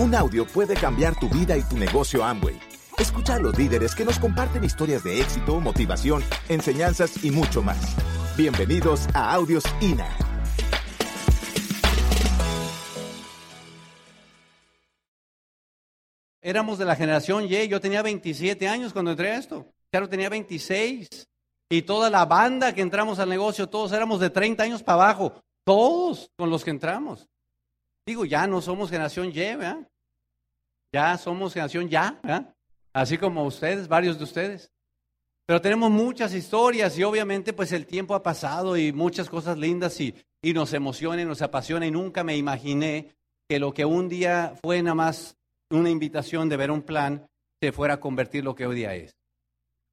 Un audio puede cambiar tu vida y tu negocio Amway. Escucha a los líderes que nos comparten historias de éxito, motivación, enseñanzas y mucho más. Bienvenidos a Audios INA. Éramos de la generación Y, yo tenía 27 años cuando entré a esto. Charo tenía 26. Y toda la banda que entramos al negocio, todos éramos de 30 años para abajo. Todos con los que entramos. Digo, ya no somos generación Y, ¿verdad? Ya somos generación Ya. Así como ustedes, varios de ustedes. Pero tenemos muchas historias y obviamente pues el tiempo ha pasado y muchas cosas lindas y, y nos emociona y nos apasiona y nunca me imaginé que lo que un día fue nada más una invitación de ver un plan se fuera a convertir lo que hoy día es.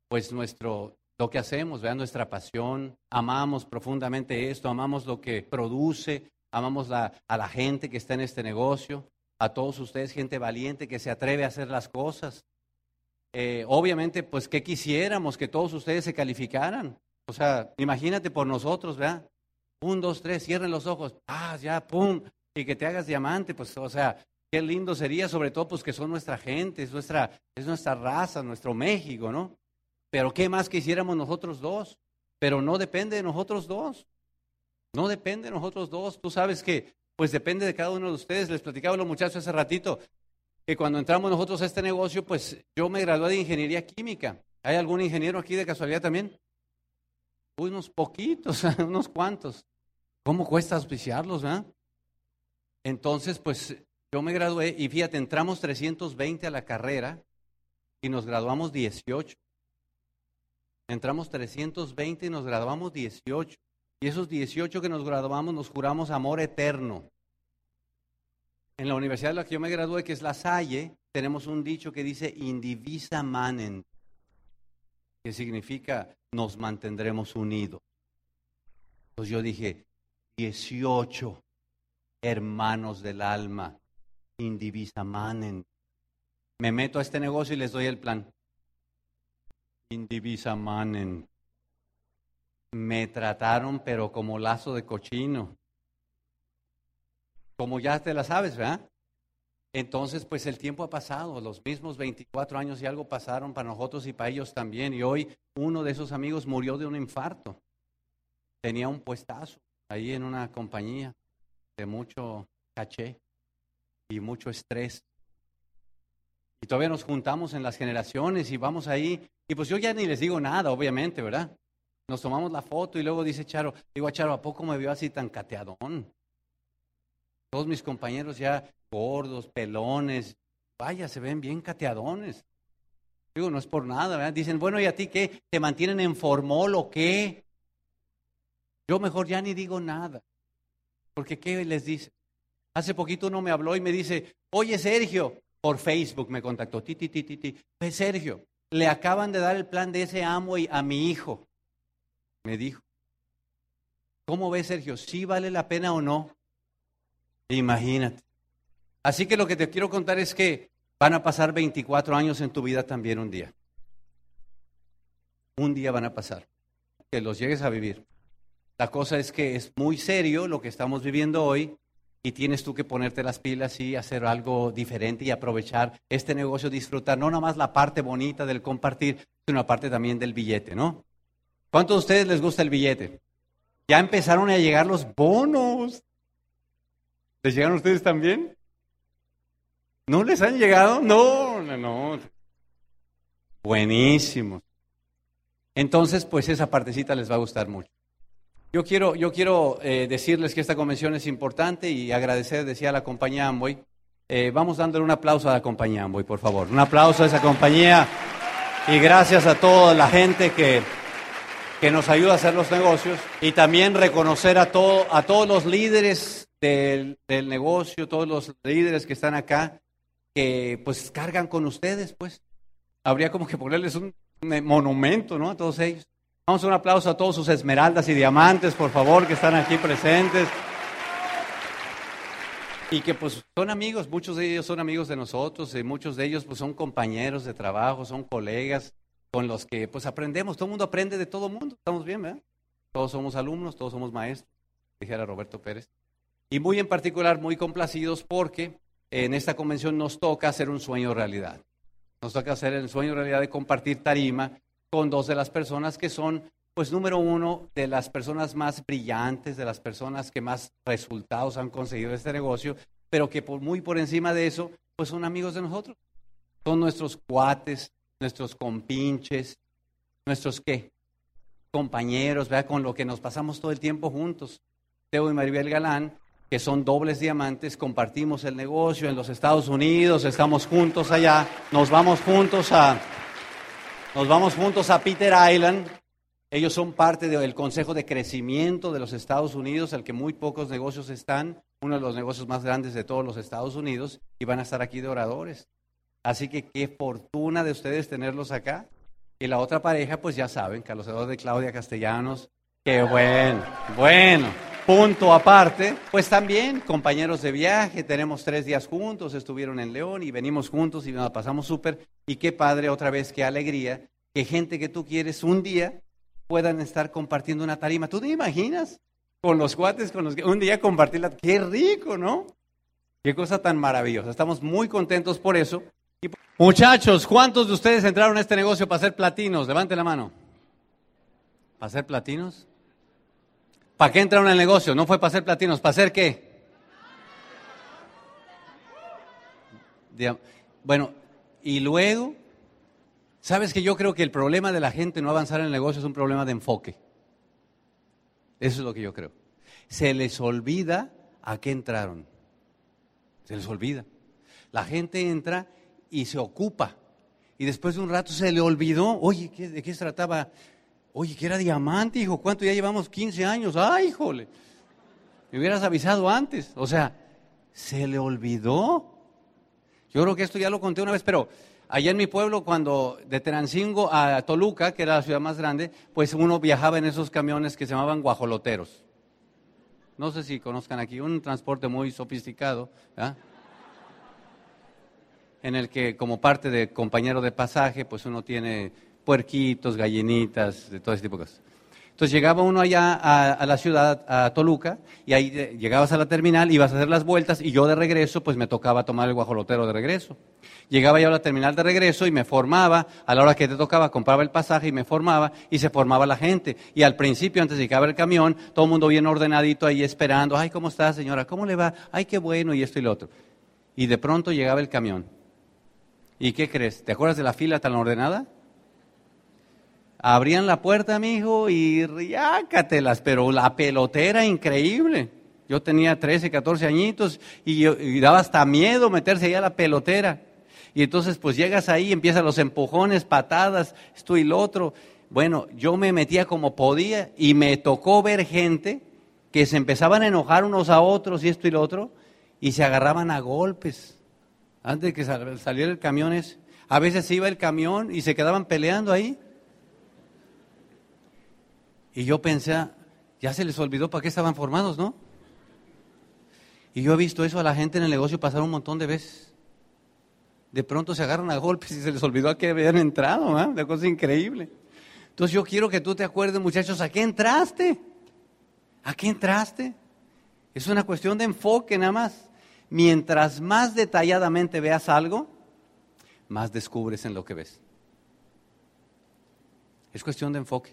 Pues nuestro, lo que hacemos, vean nuestra pasión, amamos profundamente esto, amamos lo que produce, amamos a la gente que está en este negocio, a todos ustedes, gente valiente que se atreve a hacer las cosas. Eh, obviamente, pues, ¿qué quisiéramos? Que todos ustedes se calificaran. O sea, imagínate por nosotros, ¿verdad? Un, dos, tres, cierren los ojos, ah, ya, pum, y que te hagas diamante, pues, o sea, qué lindo sería, sobre todo, pues, que son nuestra gente, es nuestra, es nuestra raza, nuestro México, ¿no? Pero ¿qué más quisiéramos nosotros dos? Pero no depende de nosotros dos. No depende de nosotros dos. Tú sabes que, pues, depende de cada uno de ustedes. Les platicaba a los muchachos hace ratito que cuando entramos nosotros a este negocio, pues yo me gradué de ingeniería química. ¿Hay algún ingeniero aquí de casualidad también? Unos poquitos, unos cuantos. ¿Cómo cuesta auspiciarlos? Entonces, pues yo me gradué y fíjate, entramos 320 a la carrera y nos graduamos 18. Entramos 320 y nos graduamos 18. Y esos 18 que nos graduamos nos juramos amor eterno en la universidad de la que yo me gradué, que es La Salle, tenemos un dicho que dice indivisa manen, que significa nos mantendremos unidos. Entonces yo dije, 18 hermanos del alma, indivisa manen. Me meto a este negocio y les doy el plan. Indivisa manen. Me trataron pero como lazo de cochino como ya te la sabes, ¿verdad? Entonces, pues el tiempo ha pasado, los mismos 24 años y algo pasaron para nosotros y para ellos también. Y hoy uno de esos amigos murió de un infarto. Tenía un puestazo ahí en una compañía de mucho caché y mucho estrés. Y todavía nos juntamos en las generaciones y vamos ahí. Y pues yo ya ni les digo nada, obviamente, ¿verdad? Nos tomamos la foto y luego dice Charo, digo a Charo, ¿a poco me vio así tan cateadón? Todos mis compañeros ya gordos, pelones, vaya, se ven bien cateadones. Digo, no es por nada, ¿verdad? Dicen, bueno, ¿y a ti qué? ¿Te mantienen en formol o qué? Yo mejor ya ni digo nada. Porque ¿qué les dice? Hace poquito uno me habló y me dice, oye Sergio, por Facebook me contactó, ti, ti, ti, ti, ti. Pues Sergio, le acaban de dar el plan de ese amo a mi hijo. Me dijo. ¿Cómo ves, Sergio? ¿Sí vale la pena o no? Imagínate. Así que lo que te quiero contar es que van a pasar 24 años en tu vida también un día. Un día van a pasar. Que los llegues a vivir. La cosa es que es muy serio lo que estamos viviendo hoy y tienes tú que ponerte las pilas y hacer algo diferente y aprovechar este negocio, disfrutar no nada más la parte bonita del compartir, sino la parte también del billete, ¿no? ¿Cuántos de ustedes les gusta el billete? Ya empezaron a llegar los bonos. ¿Les llegaron a ustedes también? ¿No les han llegado? No, no, no. Buenísimos. Entonces, pues esa partecita les va a gustar mucho. Yo quiero, yo quiero eh, decirles que esta convención es importante y agradecer, decía la compañía Amboy. Eh, vamos dándole un aplauso a la compañía Amboy, por favor. Un aplauso a esa compañía y gracias a toda la gente que, que nos ayuda a hacer los negocios y también reconocer a, todo, a todos los líderes del, negocio, todos los líderes que están acá, que pues cargan con ustedes, pues. Habría como que ponerles un, monumento, ¿no? A todos ellos. Vamos a un aplauso a todos sus esmeraldas y diamantes, por favor, que están aquí presentes. Y que pues son amigos, muchos de ellos son amigos de nosotros, y muchos de ellos pues son compañeros de trabajo, son colegas con los que pues aprendemos, todo el mundo aprende de todo el mundo, estamos bien, ¿verdad? Todos somos alumnos, todos somos maestros, dijera Roberto Pérez. Y muy en particular, muy complacidos porque en esta convención nos toca hacer un sueño realidad. Nos toca hacer el sueño realidad de compartir tarima con dos de las personas que son, pues número uno, de las personas más brillantes, de las personas que más resultados han conseguido este negocio, pero que por, muy por encima de eso, pues son amigos de nosotros. Son nuestros cuates, nuestros compinches, nuestros qué, compañeros, vea, con lo que nos pasamos todo el tiempo juntos. Teo y Maribel Galán, que son dobles diamantes, compartimos el negocio en los Estados Unidos, estamos juntos allá, nos vamos juntos a, nos vamos juntos a Peter Island. Ellos son parte del Consejo de Crecimiento de los Estados Unidos, al que muy pocos negocios están, uno de los negocios más grandes de todos los Estados Unidos, y van a estar aquí de oradores. Así que qué fortuna de ustedes tenerlos acá. Y la otra pareja, pues ya saben, Carlos Eduardo de Claudia Castellanos. Qué bueno, bueno. Punto aparte, pues también compañeros de viaje, tenemos tres días juntos, estuvieron en León y venimos juntos y nos pasamos súper. Y qué padre otra vez, qué alegría, que gente que tú quieres un día puedan estar compartiendo una tarima. ¿Tú te imaginas? Con los cuates, con los que un día compartirla. Qué rico, ¿no? Qué cosa tan maravillosa. Estamos muy contentos por eso. Muchachos, ¿cuántos de ustedes entraron a este negocio para hacer platinos? Levante la mano. ¿Para hacer platinos? ¿Para qué entraron al negocio? No fue para hacer platinos, ¿para hacer qué? Bueno, y luego, ¿sabes que yo creo que el problema de la gente no avanzar en el negocio es un problema de enfoque? Eso es lo que yo creo. Se les olvida a qué entraron. Se les olvida. La gente entra y se ocupa. Y después de un rato se le olvidó, oye, ¿de qué se trataba? Oye, que era diamante, hijo, ¿cuánto ya llevamos? 15 años. ¡Ay, híjole! Me hubieras avisado antes. O sea, se le olvidó. Yo creo que esto ya lo conté una vez, pero allá en mi pueblo, cuando de Terancingo a Toluca, que era la ciudad más grande, pues uno viajaba en esos camiones que se llamaban guajoloteros. No sé si conozcan aquí, un transporte muy sofisticado. ¿verdad? En el que como parte de compañero de pasaje, pues uno tiene puerquitos, gallinitas, de todo ese tipo de cosas. Entonces llegaba uno allá a, la ciudad, a Toluca, y ahí llegabas a la terminal, ibas a hacer las vueltas, y yo de regreso, pues me tocaba tomar el guajolotero de regreso. Llegaba yo a la terminal de regreso y me formaba, a la hora que te tocaba, compraba el pasaje y me formaba, y se formaba la gente. Y al principio, antes de llegar el camión, todo el mundo bien ordenadito ahí esperando, ay, ¿cómo está señora? ¿Cómo le va? Ay, qué bueno, y esto y lo otro. Y de pronto llegaba el camión ¿Y qué crees? ¿Te acuerdas de la fila tan ordenada? Abrían la puerta, mi hijo, y riácatelas, pero la pelotera increíble. Yo tenía 13, 14 añitos y, y daba hasta miedo meterse allá a la pelotera. Y entonces pues llegas ahí, empiezan los empujones, patadas, esto y lo otro. Bueno, yo me metía como podía y me tocó ver gente que se empezaban a enojar unos a otros y esto y lo otro y se agarraban a golpes antes de que saliera el camión A veces se iba el camión y se quedaban peleando ahí. Y yo pensé, ya se les olvidó para qué estaban formados, ¿no? Y yo he visto eso a la gente en el negocio pasar un montón de veces. De pronto se agarran a golpes y se les olvidó a qué habían entrado, ¿eh? Una cosa increíble. Entonces yo quiero que tú te acuerdes, muchachos, ¿a qué entraste? ¿A qué entraste? Es una cuestión de enfoque nada más mientras más detalladamente veas algo, más descubres en lo que ves. Es cuestión de enfoque.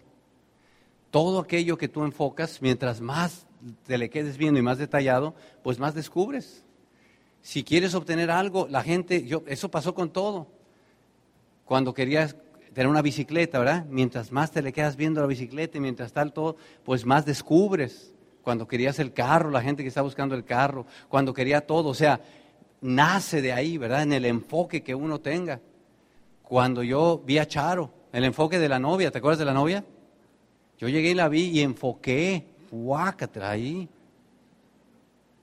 Todo aquello que tú enfocas, mientras más te le quedes viendo y más detallado, pues más descubres. Si quieres obtener algo, la gente, yo, eso pasó con todo. Cuando querías tener una bicicleta, ¿verdad? Mientras más te le quedas viendo la bicicleta y mientras tal todo, pues más descubres cuando querías el carro, la gente que está buscando el carro, cuando quería todo, o sea, nace de ahí, ¿verdad? En el enfoque que uno tenga. Cuando yo vi a Charo, el enfoque de la novia, ¿te acuerdas de la novia? Yo llegué y la vi y enfoqué, guácatela ahí.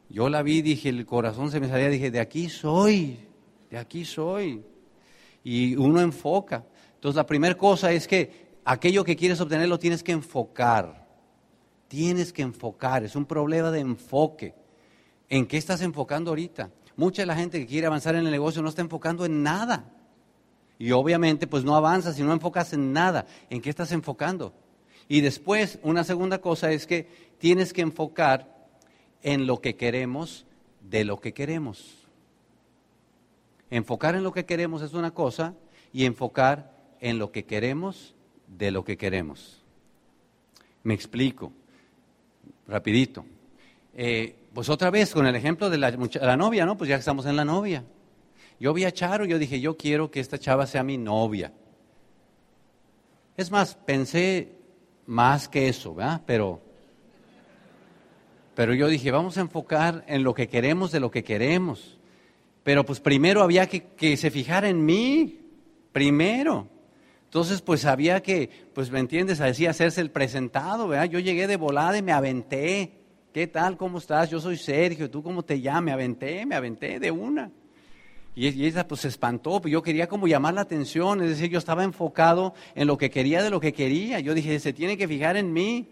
Yo la vi, dije, el corazón se me salía, dije, de aquí soy, de aquí soy. Y uno enfoca. Entonces la primera cosa es que aquello que quieres obtener lo tienes que enfocar. Tienes que enfocar, es un problema de enfoque. ¿En qué estás enfocando ahorita? Mucha de la gente que quiere avanzar en el negocio no está enfocando en nada. Y obviamente pues no avanzas si no enfocas en nada. ¿En qué estás enfocando? Y después, una segunda cosa es que tienes que enfocar en lo que queremos de lo que queremos. Enfocar en lo que queremos es una cosa y enfocar en lo que queremos de lo que queremos. Me explico, rapidito. Eh, pues otra vez con el ejemplo de la, novia, ¿no? Pues ya estamos en la novia. Yo vi a Charo, yo dije, yo quiero que esta chava sea mi novia. Es más, pensé más que eso, ¿verdad? Pero, pero yo dije, vamos a enfocar en lo que queremos de lo que queremos. Pero pues primero había que, que se fijara en mí, primero. Entonces, pues había que, pues me entiendes, así hacerse el presentado, ¿verdad? Yo llegué de volada y me aventé. ¿Qué tal? ¿Cómo estás? Yo soy Sergio. ¿Tú cómo te llamas? Me aventé, me aventé de una. Y, ella pues se espantó, pues yo quería como llamar la atención, es decir, yo estaba enfocado en lo que quería de lo que quería. Yo dije, se tiene que fijar en mí.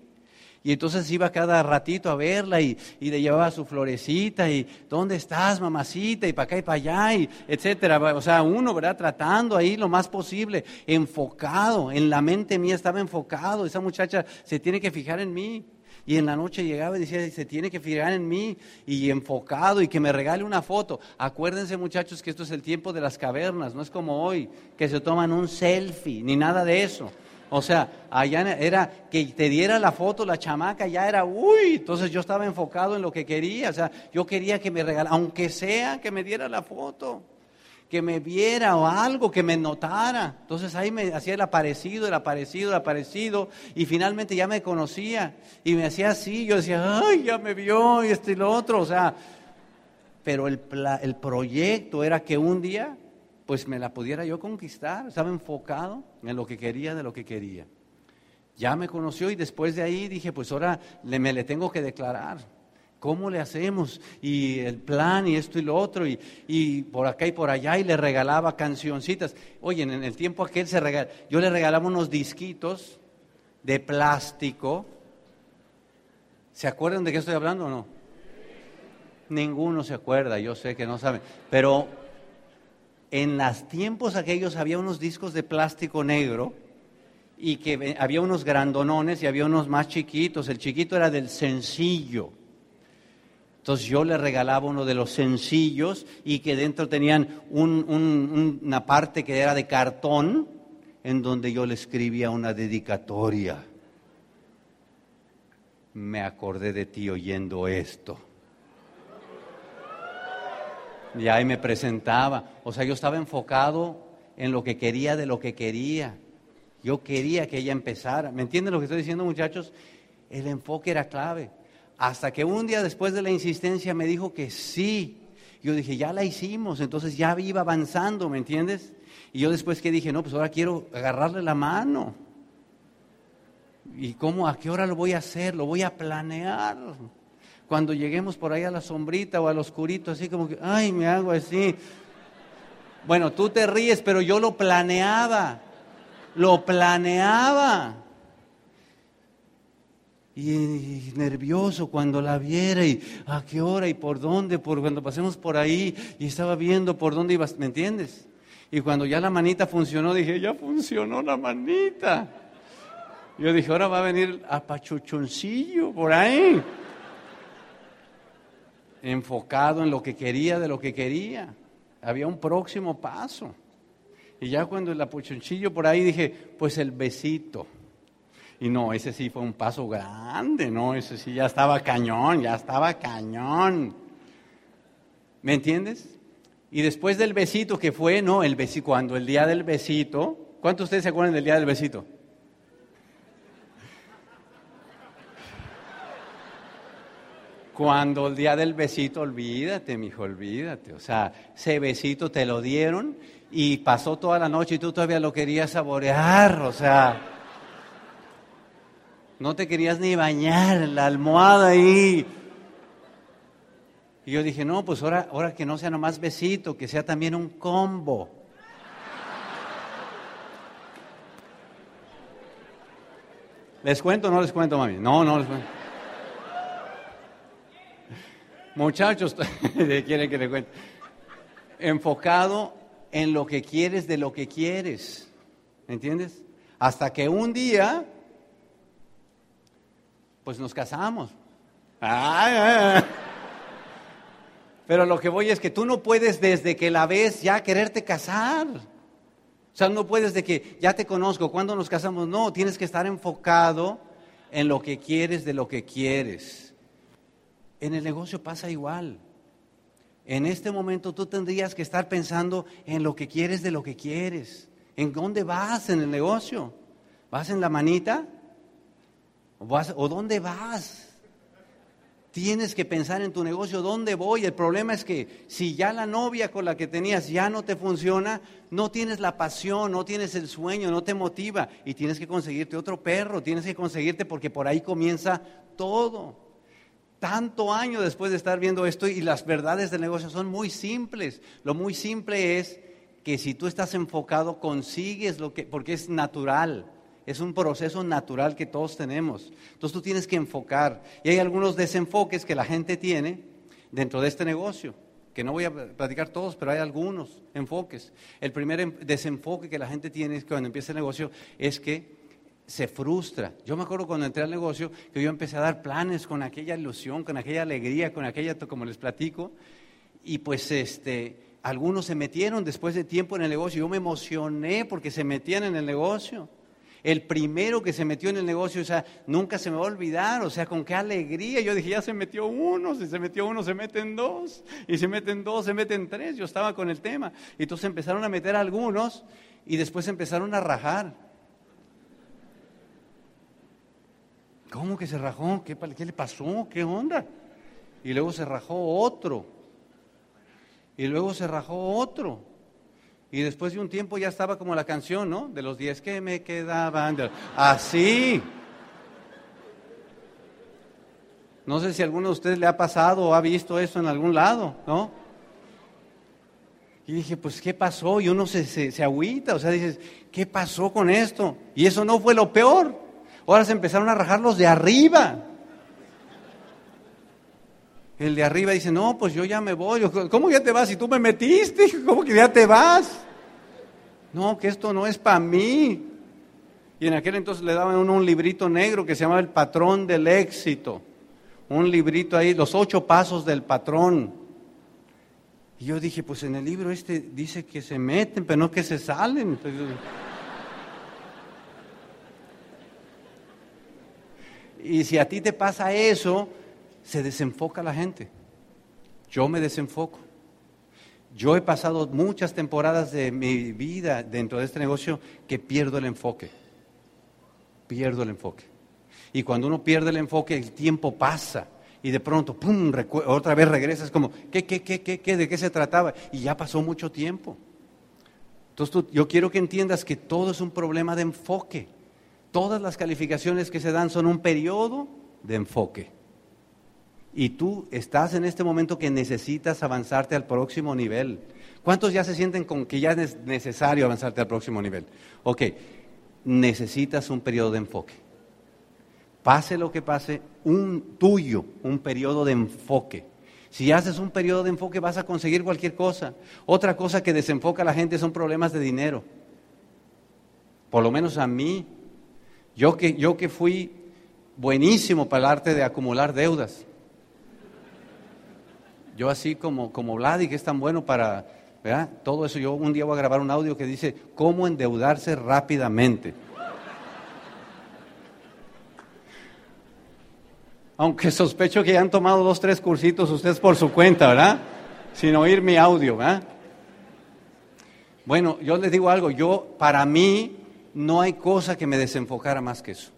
Y entonces iba cada ratito a verla y, le llevaba su florecita y ¿dónde estás, mamacita? Y para acá y para allá, y etcétera. O sea, uno, ¿verdad? Tratando ahí lo más posible, enfocado, en la mente mía estaba enfocado. Esa muchacha se tiene que fijar en mí. Y en la noche llegaba y decía, se tiene que fijar en mí y enfocado y que me regale una foto. Acuérdense muchachos que esto es el tiempo de las cavernas, no es como hoy, que se toman un selfie, ni nada de eso. O sea, allá era que te diera la foto la chamaca, ya era, uy, entonces yo estaba enfocado en lo que quería, o sea, yo quería que me regalara, aunque sea que me diera la foto, que me viera o algo, que me notara. Entonces ahí me hacía el aparecido, el aparecido, el aparecido, y finalmente ya me conocía y me hacía así, yo decía, ay, ya me vio y esto y lo otro, o sea, pero el, el proyecto era que un día pues me la pudiera yo conquistar. Estaba enfocado en lo que quería, de lo que quería. Ya me conoció y después de ahí dije, pues ahora le, me le tengo que declarar. ¿Cómo le hacemos? Y el plan y esto y lo otro, y, por acá y por allá, y le regalaba cancioncitas. Oye, en el tiempo aquel se regal, yo le regalaba unos disquitos de plástico. ¿Se acuerdan de qué estoy hablando o no? Ninguno se acuerda, yo sé que no saben. Pero en los tiempos aquellos había unos discos de plástico negro y que había unos grandonones y había unos más chiquitos. El chiquito era del sencillo. Entonces yo le regalaba uno de los sencillos y que dentro tenían una parte que era de cartón en donde yo le escribía una dedicatoria. Me acordé de ti oyendo esto. Y ahí me presentaba. O sea, yo estaba enfocado en lo que quería de lo que quería. Yo quería que ella empezara. ¿Me entienden lo que estoy diciendo, muchachos? El enfoque era clave. Hasta que un día después de la insistencia me dijo que sí. Yo dije, ya la hicimos, entonces ya iba avanzando, ¿me entiendes? Y yo después que dije, no, pues ahora quiero agarrarle la mano. ¿Y cómo? ¿A qué hora lo voy a hacer? Lo voy a planear cuando lleguemos por ahí a la sombrita o al oscurito, así como que, ay, me hago así. Bueno, tú te ríes, pero yo lo planeaba, lo planeaba. Y, nervioso cuando la viera y a qué hora y por dónde, por cuando pasemos por ahí y estaba viendo por dónde ibas, ¿me entiendes? Y cuando ya la manita funcionó, dije, ya funcionó la manita. Yo dije, ahora va a venir a pachuchoncillo por ahí enfocado en lo que quería de lo que quería. Había un próximo paso. Y ya cuando el apuchonchillo por ahí dije, pues el besito. Y no, ese sí fue un paso grande, no, ese sí ya estaba cañón, ya estaba cañón. ¿Me entiendes? Y después del besito que fue, no, el besito, cuando el día del besito, ¿cuántos de ustedes se acuerdan del día del besito? Cuando el día del besito, olvídate, mijo, olvídate. O sea, ese besito te lo dieron y pasó toda la noche y tú todavía lo querías saborear. O sea, no te querías ni bañar, la almohada ahí. Y yo dije, no, pues ahora, ahora que no sea nomás besito, que sea también un combo. ¿Les cuento o no les cuento, mami? No, no les cuento. Muchachos, quieren que le cuente. Enfocado en lo que quieres de lo que quieres. ¿Me entiendes? Hasta que un día, pues nos casamos. Pero lo que voy es que tú no puedes desde que la ves ya quererte casar. O sea, no puedes de que ya te conozco, cuando nos casamos? No, tienes que estar enfocado en lo que quieres de lo que quieres. En el negocio pasa igual. En este momento tú tendrías que estar pensando en lo que quieres de lo que quieres. ¿En dónde vas en el negocio? ¿Vas en la manita? ¿O, vas, ¿o dónde vas? Tienes que pensar en tu negocio, ¿dónde voy? El problema es que si ya la novia con la que tenías ya no te funciona, no tienes la pasión, no tienes el sueño, no te motiva y tienes que conseguirte otro perro, tienes que conseguirte porque por ahí comienza todo. Tanto año después de estar viendo esto y las verdades del negocio son muy simples. Lo muy simple es que si tú estás enfocado consigues lo que, porque es natural. Es un proceso natural que todos tenemos. Entonces tú tienes que enfocar. Y hay algunos desenfoques que la gente tiene dentro de este negocio, que no voy a platicar todos, pero hay algunos enfoques. El primer em, desenfoque que la gente tiene cuando empieza el negocio es que se frustra. Yo me acuerdo cuando entré al negocio que yo empecé a dar planes con aquella ilusión, con aquella alegría, con aquella, como les platico, y pues este, algunos se metieron después de tiempo en el negocio. Yo me emocioné porque se metían en el negocio. El primero que se metió en el negocio, o sea, nunca se me va a olvidar, o sea, con qué alegría. Yo dije, ya se metió uno, si se metió uno, se meten dos, y se meten dos, se meten tres. Yo estaba con el tema. Y entonces empezaron a meter algunos y después empezaron a rajar. ¿Cómo que se rajó? ¿Qué, ¿Qué le pasó? ¿Qué onda? Y luego se rajó otro. Y luego se rajó otro. Y después de un tiempo ya estaba como la canción, ¿no? De los diez que me quedaban. Así. No sé si a alguno de ustedes le ha pasado o ha visto eso en algún lado, ¿no? Y dije, pues, ¿qué pasó? Y uno se, se, se agüita, o sea, dices, ¿qué pasó con esto? Y eso no fue lo peor. Ahora se empezaron a rajar los de arriba. El de arriba dice, no, pues yo ya me voy. ¿Cómo ya te vas? Si tú me metiste, ¿cómo que ya te vas? No, que esto no es para mí. Y en aquel entonces le daban uno un librito negro que se llamaba El Patrón del Éxito. Un librito ahí, los ocho pasos del patrón. Y yo dije, pues en el libro este dice que se meten, pero no que se salen. Y si a ti te pasa eso, se desenfoca la gente. Yo me desenfoco. Yo he pasado muchas temporadas de mi vida dentro de este negocio que pierdo el enfoque. Pierdo el enfoque. Y cuando uno pierde el enfoque, el tiempo pasa. Y de pronto, ¡pum!, otra vez regresas como, ¿qué, qué, qué, qué, qué, de qué se trataba? Y ya pasó mucho tiempo. Entonces yo quiero que entiendas que todo es un problema de enfoque. Todas las calificaciones que se dan son un periodo de enfoque. Y tú estás en este momento que necesitas avanzarte al próximo nivel. ¿Cuántos ya se sienten con que ya es necesario avanzarte al próximo nivel? Ok, necesitas un periodo de enfoque. Pase lo que pase, un tuyo, un periodo de enfoque. Si haces un periodo de enfoque vas a conseguir cualquier cosa. Otra cosa que desenfoca a la gente son problemas de dinero. Por lo menos a mí, yo que, yo que fui buenísimo para el arte de acumular deudas. Yo así como, como Vladi, que es tan bueno para, ¿verdad? Todo eso, yo un día voy a grabar un audio que dice, ¿cómo endeudarse rápidamente? Aunque sospecho que ya han tomado dos, tres cursitos ustedes por su cuenta, ¿verdad? Sin oír mi audio, ¿verdad? Bueno, yo les digo algo, yo, para mí, no hay cosa que me desenfocara más que eso.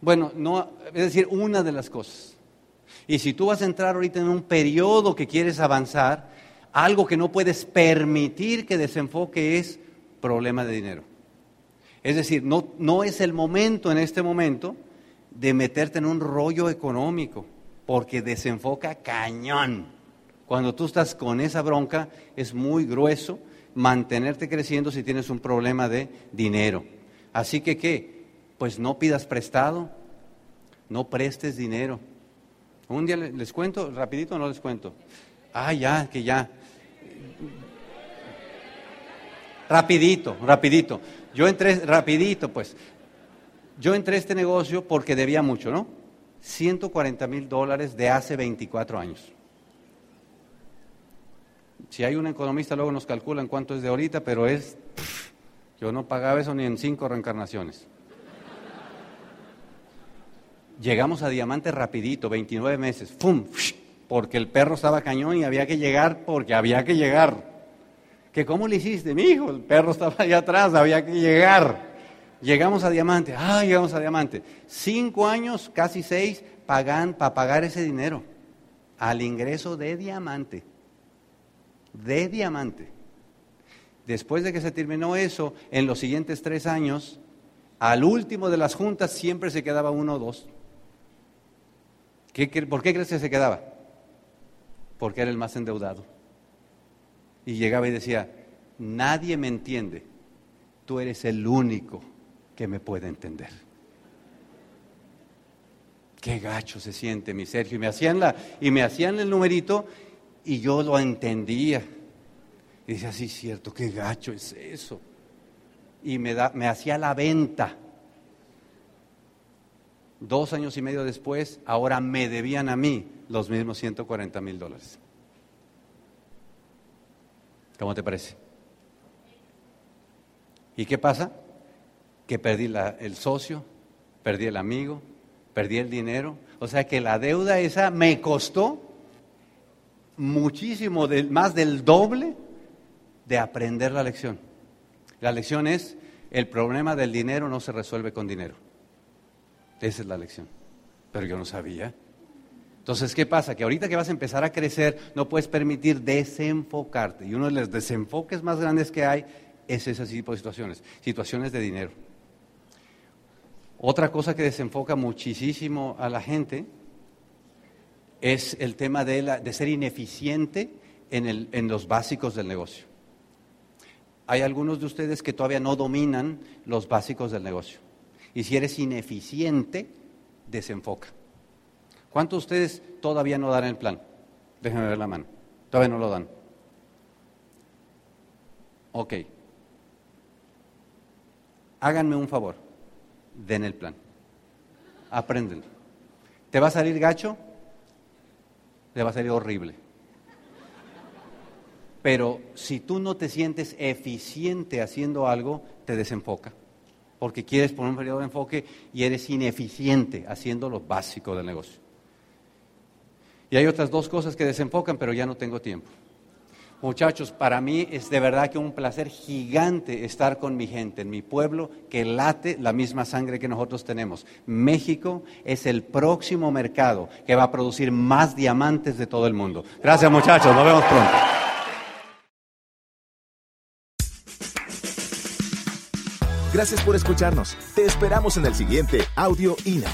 Bueno, no, es decir, una de las cosas. Y si tú vas a entrar ahorita en un periodo que quieres avanzar, algo que no puedes permitir que desenfoque es problema de dinero. Es decir, no, no es el momento en este momento de meterte en un rollo económico, porque desenfoca cañón. Cuando tú estás con esa bronca, es muy grueso mantenerte creciendo si tienes un problema de dinero. Así que, ¿qué? Pues no pidas prestado, no prestes dinero. Un día les cuento, rapidito o no les cuento. Ah, ya, que ya. Rapidito, rapidito. Yo entré, rapidito, pues. Yo entré a este negocio porque debía mucho, ¿no? 140 mil dólares de hace 24 años. Si hay un economista, luego nos calculan cuánto es de ahorita, pero es. Yo no pagaba eso ni en cinco reencarnaciones. Llegamos a diamante rapidito, 29 meses, ¡fum! Porque el perro estaba cañón y había que llegar porque había que llegar. ¿Que cómo le hiciste, mi hijo? El perro estaba allá atrás, había que llegar. Llegamos a diamante, ah, llegamos a diamante. Cinco años, casi seis, pagan para pagar ese dinero al ingreso de diamante. De diamante. Después de que se terminó eso, en los siguientes tres años, al último de las juntas siempre se quedaba uno o dos. ¿Por qué crees que se quedaba? Porque era el más endeudado. Y llegaba y decía, nadie me entiende, tú eres el único que me puede entender. Qué gacho se siente mi Sergio. Y me hacían, la, y me hacían el numerito y yo lo entendía. Y decía, sí, cierto, qué gacho es eso. Y me, da, me hacía la venta. Dos años y medio después, ahora me debían a mí los mismos 140 mil dólares. ¿Cómo te parece? ¿Y qué pasa? Que perdí el socio, perdí el amigo, perdí el dinero. O sea que la deuda esa me costó muchísimo, más del doble de aprender la lección. La lección es, el problema del dinero no se resuelve con dinero. Esa es la lección. Pero yo no sabía. Entonces, ¿qué pasa? Que ahorita que vas a empezar a crecer, no puedes permitir desenfocarte. Y uno de los desenfoques más grandes que hay es ese tipo de situaciones, situaciones de dinero. Otra cosa que desenfoca muchísimo a la gente es el tema de, ser ineficiente en los básicos del negocio. Hay algunos de ustedes que todavía no dominan los básicos del negocio. Y si eres ineficiente, desenfoca. ¿Cuántos de ustedes todavía no dan el plan? Déjenme ver la mano. Todavía no lo dan. Ok. Háganme un favor. Den el plan. Aprenden. ¿Te va a salir gacho? Te va a salir horrible. Pero si tú no te sientes eficiente haciendo algo, te desenfoca porque quieres poner un periodo de enfoque y eres ineficiente haciendo lo básico del negocio. Y hay otras dos cosas que desenfocan, pero ya no tengo tiempo. Muchachos, para mí es de verdad que un placer gigante estar con mi gente, en mi pueblo, que late la misma sangre que nosotros tenemos. México es el próximo mercado que va a producir más diamantes de todo el mundo. Gracias muchachos, nos vemos pronto. Gracias por escucharnos. Te esperamos en el siguiente Audio INA.